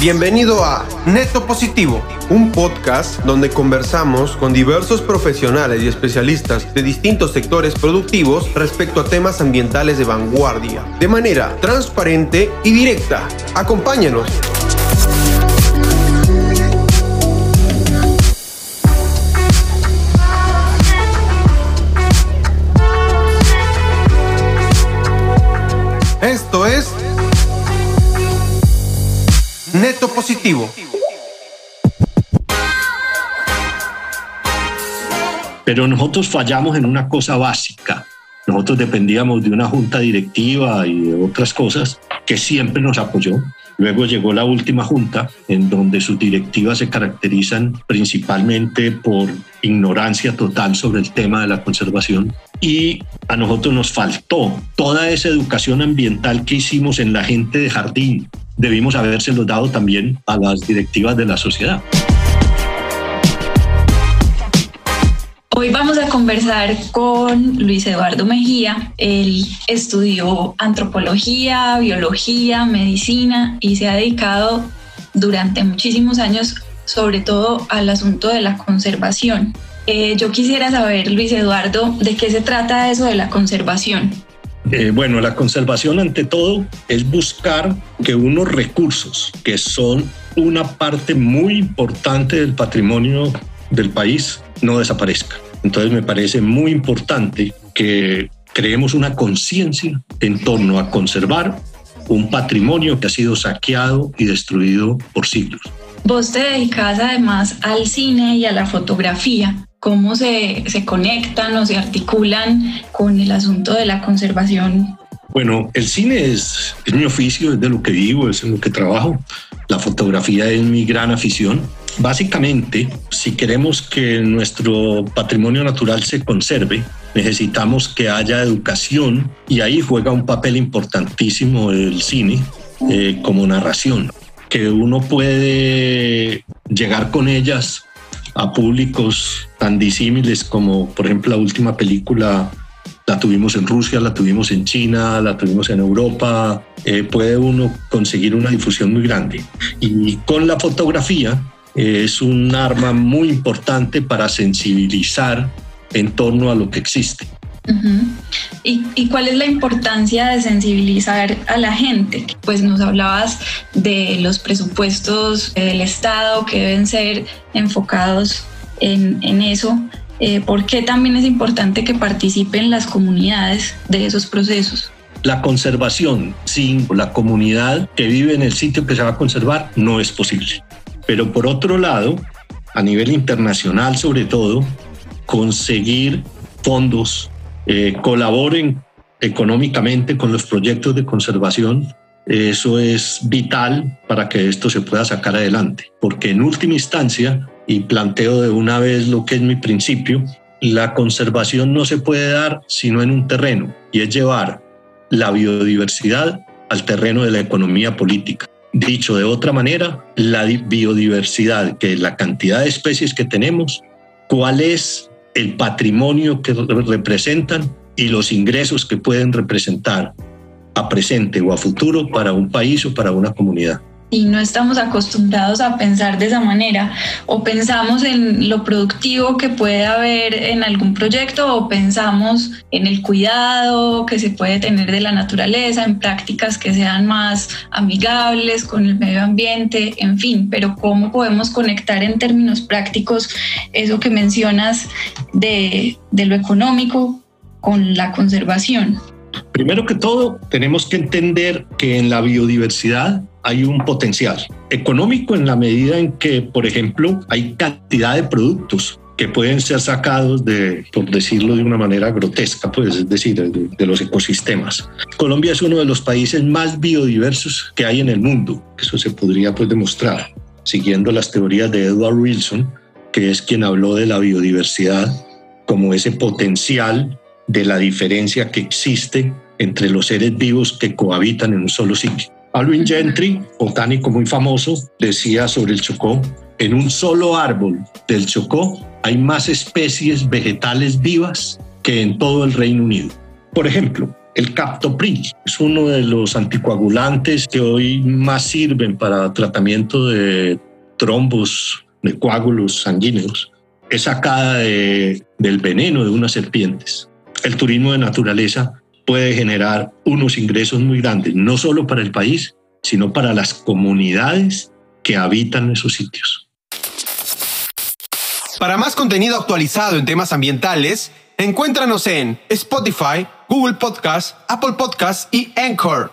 Bienvenido a Neto Positivo, un podcast donde conversamos con diversos profesionales y especialistas de distintos sectores productivos respecto a temas ambientales de vanguardia, de manera transparente y directa. Acompáñanos. Esto es Neto Positivo. Pero nosotros fallamos en una cosa básica. Nosotros dependíamos de una junta directiva y de otras cosas que siempre nos apoyó. Luego llegó la última junta, en donde sus directivas se caracterizan principalmente por ignorancia total sobre el tema de la conservación. Y a nosotros nos faltó toda esa educación ambiental que hicimos en la gente de jardín, debimos habérselo dado también a las directivas de la sociedad. Hoy vamos a conversar con Luis Eduardo Mejía. Él estudió antropología, biología, medicina y se ha dedicado durante muchísimos años sobre todo al asunto de la conservación. Eh, yo quisiera saber, Luis Eduardo, de qué se trata eso de la conservación. Eh, bueno, la conservación ante todo es buscar que unos recursos que son una parte muy importante del patrimonio del país no desaparezcan. Entonces me parece muy importante que creemos una conciencia en torno a conservar un patrimonio que ha sido saqueado y destruido por siglos. Vos te dedicas además al cine y a la fotografía cómo se, se conectan o se articulan con el asunto de la conservación bueno, el cine es, es, mi oficio, es de lo que vivo, es en lo que trabajo. La fotografía es mi gran afición. Básicamente, si queremos que nuestro patrimonio natural se conserve, necesitamos que haya educación y ahí juega un papel importantísimo el cine eh, como narración, que uno puede llegar con ellas a públicos tan disímiles como, por ejemplo, la última película la tuvimos en Rusia, la tuvimos en China, la tuvimos en Europa. Eh, puede uno conseguir una difusión muy grande. Y con la fotografía eh, es un arma muy importante para sensibilizar en torno a lo que existe. ¿Y, ¿Y, cuál es la importancia de sensibilizar a la gente? Pues nos hablabas de los presupuestos del Estado que deben ser enfocados en, eso. Eh, ¿Por qué también es importante que participen las comunidades de esos procesos? La conservación sin la comunidad que vive en el sitio que se va a conservar no es posible. Pero por otro lado, a nivel internacional sobre todo, conseguir fondos eh, colaboren económicamente con los proyectos de conservación, eso es vital para que esto se pueda sacar adelante, porque en última instancia, y planteo de una vez lo que es mi principio, la conservación no se puede dar sino en un terreno, y es llevar la biodiversidad al terreno de la economía política. Dicho de otra manera, la biodiversidad, que es la cantidad de especies que tenemos, cuál es el patrimonio que representan y los ingresos que pueden representar a presente o a futuro para un país o para una comunidad y no estamos acostumbrados a pensar de esa manera o pensamos en lo productivo que puede haber en algún proyecto o pensamos en el cuidado que se puede tener de la naturaleza, en prácticas que sean más amigables con el medio ambiente, en fin, pero cómo podemos conectar en términos prácticos eso que mencionas de, de lo económico con la conservación. Primero que todo, tenemos que entender que en la biodiversidad hay un potencial económico en la medida en que, por ejemplo, hay cantidad de productos que pueden ser sacados de, por decirlo de una manera grotesca, pues es decir, de, los ecosistemas. Colombia es uno de los países más biodiversos que hay en el mundo. Eso se podría pues demostrar siguiendo las teorías de Edward Wilson, que es quien habló de la biodiversidad como ese potencial de la diferencia que existe entre los seres vivos que cohabitan en un solo sitio. Alvin Gentry, botánico muy famoso, decía sobre el Chocó, en un solo árbol del Chocó hay más especies vegetales vivas que en todo el Reino Unido. Por ejemplo, el captopril. Es uno de los anticoagulantes que hoy más sirven para tratamiento de trombos, de coágulos sanguíneos. Es sacada del veneno de unas serpientes. El turismo de naturaleza puede generar unos ingresos muy grandes, no solo para el país, sino para las comunidades que habitan esos sitios. Para más contenido actualizado en temas ambientales, encuéntranos en Spotify, Google Podcast, Apple Podcast y Anchor.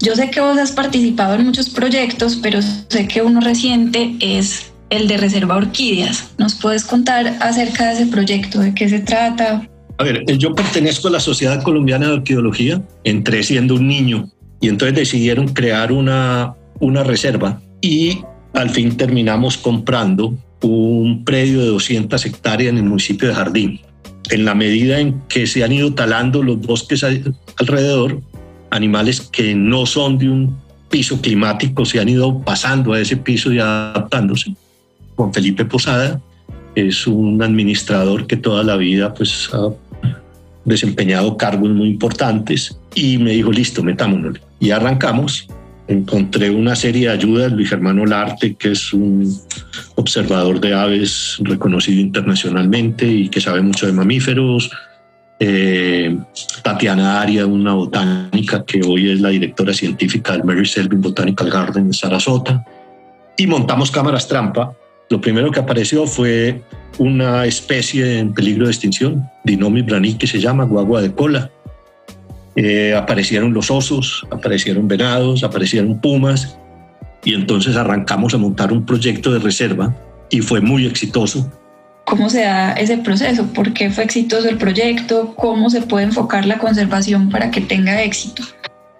Yo sé que vos has participado en muchos proyectos, pero sé que uno reciente es el de Reserva Orquídeas. ¿Nos puedes contar acerca de ese proyecto? ¿De qué se trata? A ver, yo pertenezco a la Sociedad Colombiana de Orquidología, entré siendo un niño y entonces decidieron crear una, una reserva y al fin terminamos comprando un predio de 200 hectáreas en el municipio de Jardín. En la medida en que se han ido talando los bosques alrededor, animales que no son de un piso climático se han ido pasando a ese piso y adaptándose. Juan Felipe Posada es un administrador que toda la vida pues, ha desempeñado cargos muy importantes y me dijo, listo, metámonos. Y arrancamos. Encontré una serie de ayudas, Luis Germano Larte, que es un observador de aves reconocido internacionalmente y que sabe mucho de mamíferos, eh, Tatiana Aria, una botánica que hoy es la directora científica del Mary Selvin Botanical Garden en Sarasota, y montamos cámaras trampa. Lo primero que apareció fue una especie en peligro de extinción, Dinomi brani, que se llama guagua de cola. Eh, aparecieron los osos, aparecieron venados, aparecieron pumas, y entonces arrancamos a montar un proyecto de reserva y fue muy exitoso ¿Cómo se da ese proceso? ¿Por qué fue exitoso el proyecto? ¿Cómo se puede enfocar la conservación para que tenga éxito?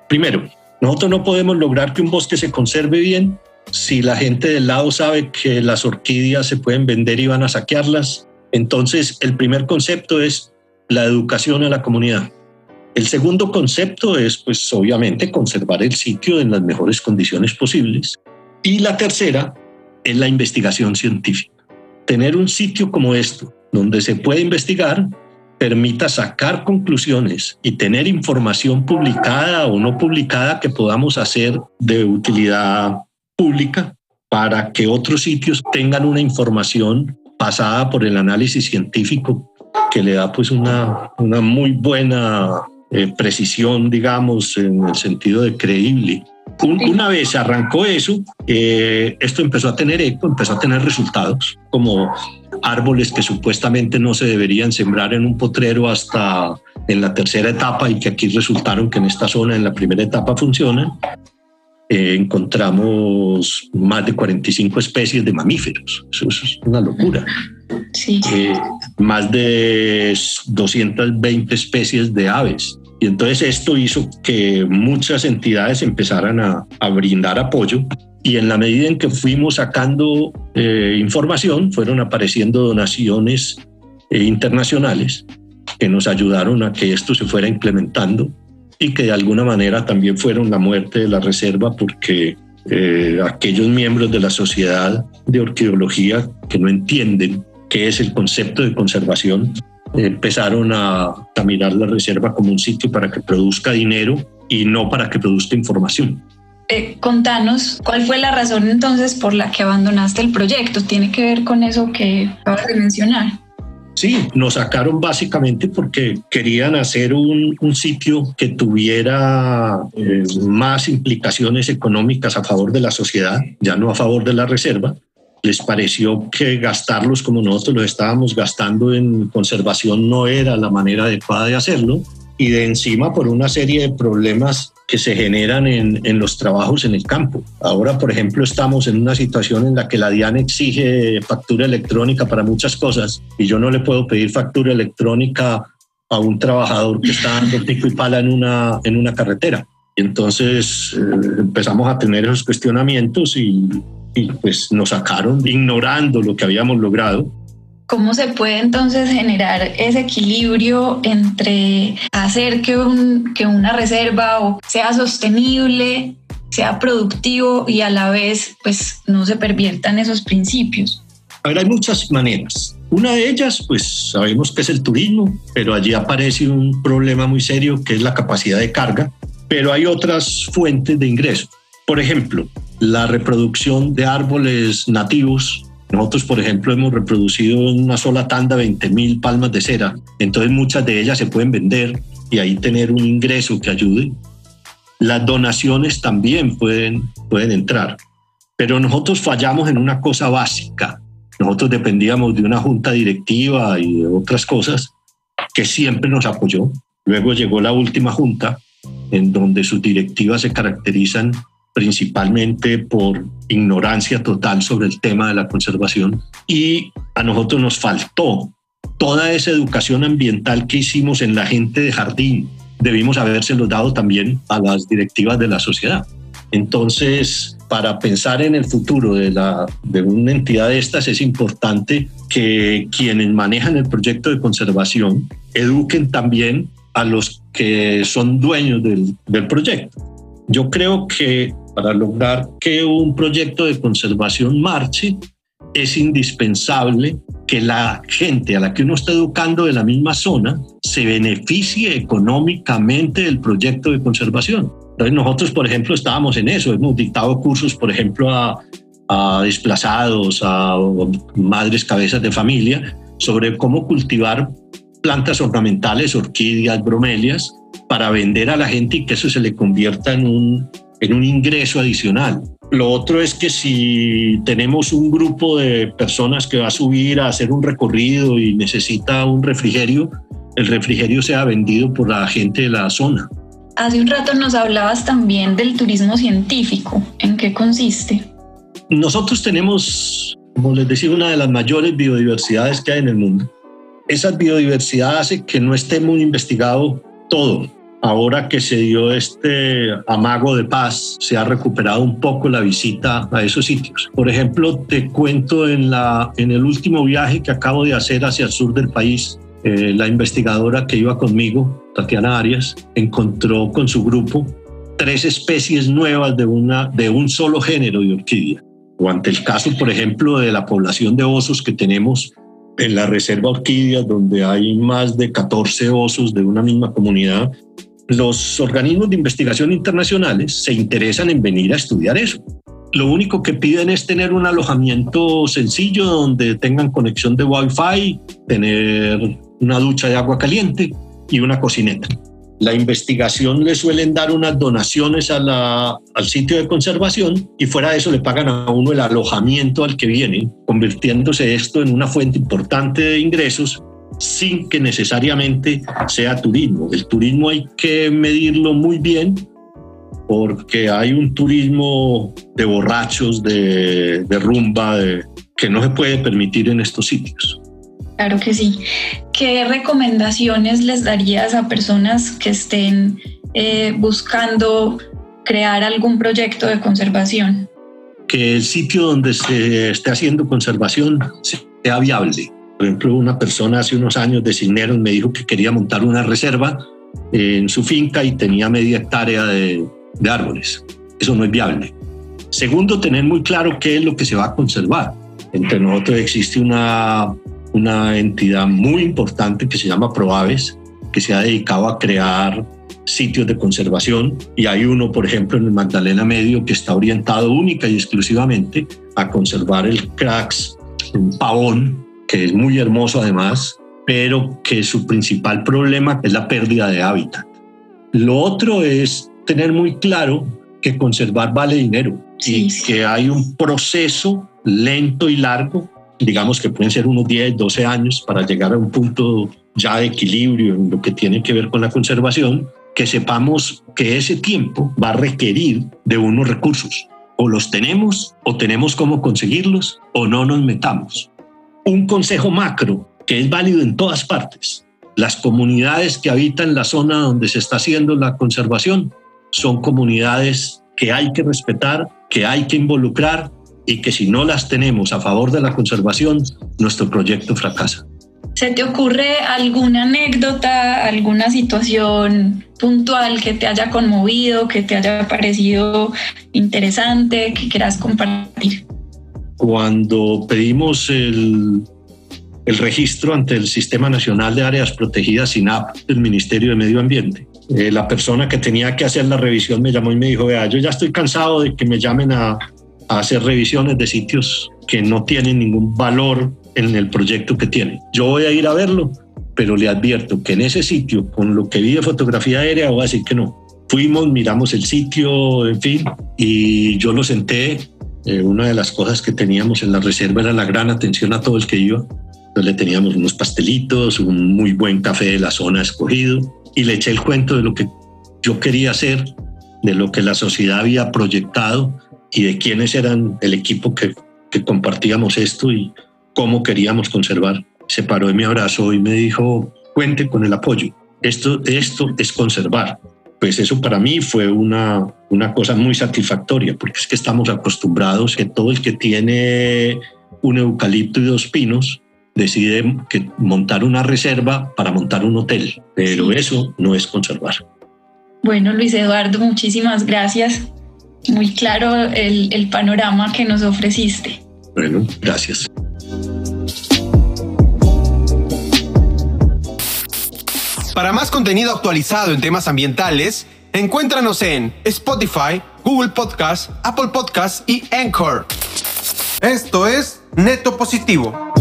Primero, nosotros no podemos lograr que un bosque se conserve bien si la gente del lado sabe que las orquídeas se pueden vender y van a saquearlas. Entonces, el primer concepto es la educación a la comunidad. El segundo concepto es, pues, obviamente, conservar el sitio en las mejores condiciones posibles. Y la tercera es la investigación científica tener un sitio como esto, donde se puede investigar, permita sacar conclusiones y tener información publicada o no publicada que podamos hacer de utilidad pública para que otros sitios tengan una información pasada por el análisis científico que le da pues una, una muy buena eh, precisión, digamos, en el sentido de creíble una vez arrancó eso, eh, esto empezó a tener eco, empezó a tener resultados, como árboles que supuestamente no se deberían sembrar en un potrero hasta en la tercera etapa y que aquí resultaron que en esta zona en la primera etapa funcionan. Eh, encontramos más de 45 especies de mamíferos. Eso, es una locura. Sí. Eh, más de 220 especies de aves. Y entonces esto hizo que muchas entidades empezaran a, brindar apoyo y en la medida en que fuimos sacando eh, información, fueron apareciendo donaciones eh, internacionales que nos ayudaron a que esto se fuera implementando y que de alguna manera también fueron la muerte de la reserva porque eh, aquellos miembros de la sociedad de orquidología que no entienden qué es el concepto de conservación empezaron a, mirar la reserva como un sitio para que produzca dinero y no para que produzca información. Eh, contanos, ¿cuál fue la razón entonces por la que abandonaste el proyecto? ¿Tiene que ver con eso que acabas de mencionar? Sí, nos sacaron básicamente porque querían hacer un, sitio que tuviera eh, más implicaciones económicas a favor de la sociedad, ya no a favor de la reserva, les pareció que gastarlos como nosotros los estábamos gastando en conservación no era la manera adecuada de hacerlo y de encima por una serie de problemas que se generan en, en, los trabajos en el campo. Ahora, por ejemplo, estamos en una situación en la que la DIAN exige factura electrónica para muchas cosas y yo no le puedo pedir factura electrónica a un trabajador que está dando pico y pala en una, en una carretera. Y entonces eh, empezamos a tener esos cuestionamientos y y pues nos sacaron ignorando lo que habíamos logrado. ¿Cómo se puede entonces generar ese equilibrio entre hacer que, un, que una reserva sea sostenible, sea productivo y a la vez pues no se perviertan esos principios? A ver, hay muchas maneras. Una de ellas, pues sabemos que es el turismo, pero allí aparece un problema muy serio que es la capacidad de carga, pero hay otras fuentes de ingreso. Por ejemplo, la reproducción de árboles nativos. Nosotros, por ejemplo, hemos reproducido en una sola tanda 20.000 palmas de cera, entonces muchas de ellas se pueden vender y ahí tener un ingreso que ayude. Las donaciones también pueden, pueden entrar, pero nosotros fallamos en una cosa básica. Nosotros dependíamos de una junta directiva y de otras cosas que siempre nos apoyó. Luego llegó la última junta, en donde sus directivas se caracterizan principalmente por ignorancia total sobre el tema de la conservación y a nosotros nos faltó toda esa educación ambiental que hicimos en la gente de jardín, debimos habérselo dado también a las directivas de la sociedad. Entonces, para pensar en el futuro de, una entidad de estas es importante que quienes manejan el proyecto de conservación eduquen también a los que son dueños del proyecto. Yo creo que para lograr que un proyecto de conservación marche, es indispensable que la gente a la que uno está educando de la misma zona se beneficie económicamente del proyecto de conservación. Entonces nosotros, por ejemplo, estábamos en eso, hemos dictado cursos, por ejemplo, a, a desplazados, a madres cabezas de familia, sobre cómo cultivar plantas ornamentales, orquídeas, bromelias, para vender a la gente y que eso se le convierta en un en un ingreso adicional. Lo otro es que si tenemos un grupo de personas que va a subir a hacer un recorrido y necesita un refrigerio, el refrigerio sea vendido por la gente de la zona. Hace un rato nos hablabas también del turismo científico. ¿En qué consiste? Nosotros tenemos, como les decía, una de las mayores biodiversidades que hay en el mundo. Esa biodiversidad hace que no esté muy investigado todo ahora que se dio este amago de paz, se ha recuperado un poco la visita a esos sitios. Por ejemplo, te cuento en, la, en el último viaje que acabo de hacer hacia el sur del país, eh, la investigadora que iba conmigo, Tatiana Arias, encontró con su grupo tres especies nuevas de, una, de un solo género de orquídea. O ante el caso, por ejemplo, de la población de osos que tenemos en la reserva orquídea, donde hay más de 14 osos de una misma comunidad, los organismos de investigación internacionales se interesan en venir a estudiar eso. Lo único que piden es tener un alojamiento sencillo donde tengan conexión de Wi-Fi, tener una ducha de agua caliente y una cocineta. La investigación le suelen dar unas donaciones al sitio de conservación y fuera de eso le pagan a uno el alojamiento al que viene, convirtiéndose esto en una fuente importante de ingresos sin que necesariamente sea turismo. El turismo hay que medirlo muy bien porque hay un turismo de borrachos, de, rumba, que no se puede permitir en estos sitios. Claro que sí. ¿Qué recomendaciones les darías a personas que estén eh, buscando crear algún proyecto de conservación? Que el sitio donde se esté haciendo conservación sea viable por ejemplo, una persona hace unos años de Cisneros me dijo que quería montar una reserva en su finca y tenía media hectárea de, árboles. Eso no es viable. Segundo, tener muy claro qué es lo que se va a conservar. Entre nosotros existe una, una entidad muy importante que se llama Proaves, que se ha dedicado a crear sitios de conservación y hay uno, por ejemplo, en el Magdalena Medio que está orientado única y exclusivamente a conservar el cracks, un pavón que es muy hermoso además, pero que su principal problema es la pérdida de hábitat. Lo otro es tener muy claro que conservar vale dinero y que hay un proceso lento y largo, digamos que pueden ser unos 10, 12 años para llegar a un punto ya de equilibrio en lo que tiene que ver con la conservación, que sepamos que ese tiempo va a requerir de unos recursos. O los tenemos, o tenemos cómo conseguirlos, o no nos metamos un consejo macro que es válido en todas partes. Las comunidades que habitan la zona donde se está haciendo la conservación son comunidades que hay que respetar, que hay que involucrar y que si no las tenemos a favor de la conservación, nuestro proyecto fracasa. ¿Se te ocurre alguna anécdota, alguna situación puntual que te haya conmovido, que te haya parecido interesante, que quieras compartir? cuando pedimos el, el registro ante el Sistema Nacional de Áreas Protegidas SINAP del Ministerio de Medio Ambiente. Eh, la persona que tenía que hacer la revisión me llamó y me dijo, vea, yo ya estoy cansado de que me llamen a, a hacer revisiones de sitios que no tienen ningún valor en el proyecto que tienen. Yo voy a ir a verlo, pero le advierto que en ese sitio, con lo que vi de fotografía aérea, voy a decir que no. Fuimos, miramos el sitio, en fin, y yo lo senté. Eh, una de las cosas que teníamos en la reserva era la gran atención a todo el que iba le teníamos unos pastelitos, un muy buen café de la zona escogido y le eché el cuento de lo que yo quería hacer, de lo que la sociedad había proyectado y de quiénes eran el equipo que, que compartíamos esto y cómo queríamos conservar. Se paró y me abrazó y me dijo, cuente con el apoyo. Esto, esto es conservar. Pues eso para mí fue una, una cosa muy satisfactoria, porque es que estamos acostumbrados que todo el que tiene un eucalipto y dos pinos decide que montar una reserva para montar un hotel, pero eso no es conservar. Bueno, Luis Eduardo, muchísimas gracias. Muy claro el, el panorama que nos ofreciste. Bueno, gracias. Para más contenido actualizado en temas ambientales, encuéntranos en Spotify, Google Podcast, Apple Podcast y Anchor. Esto es Neto Positivo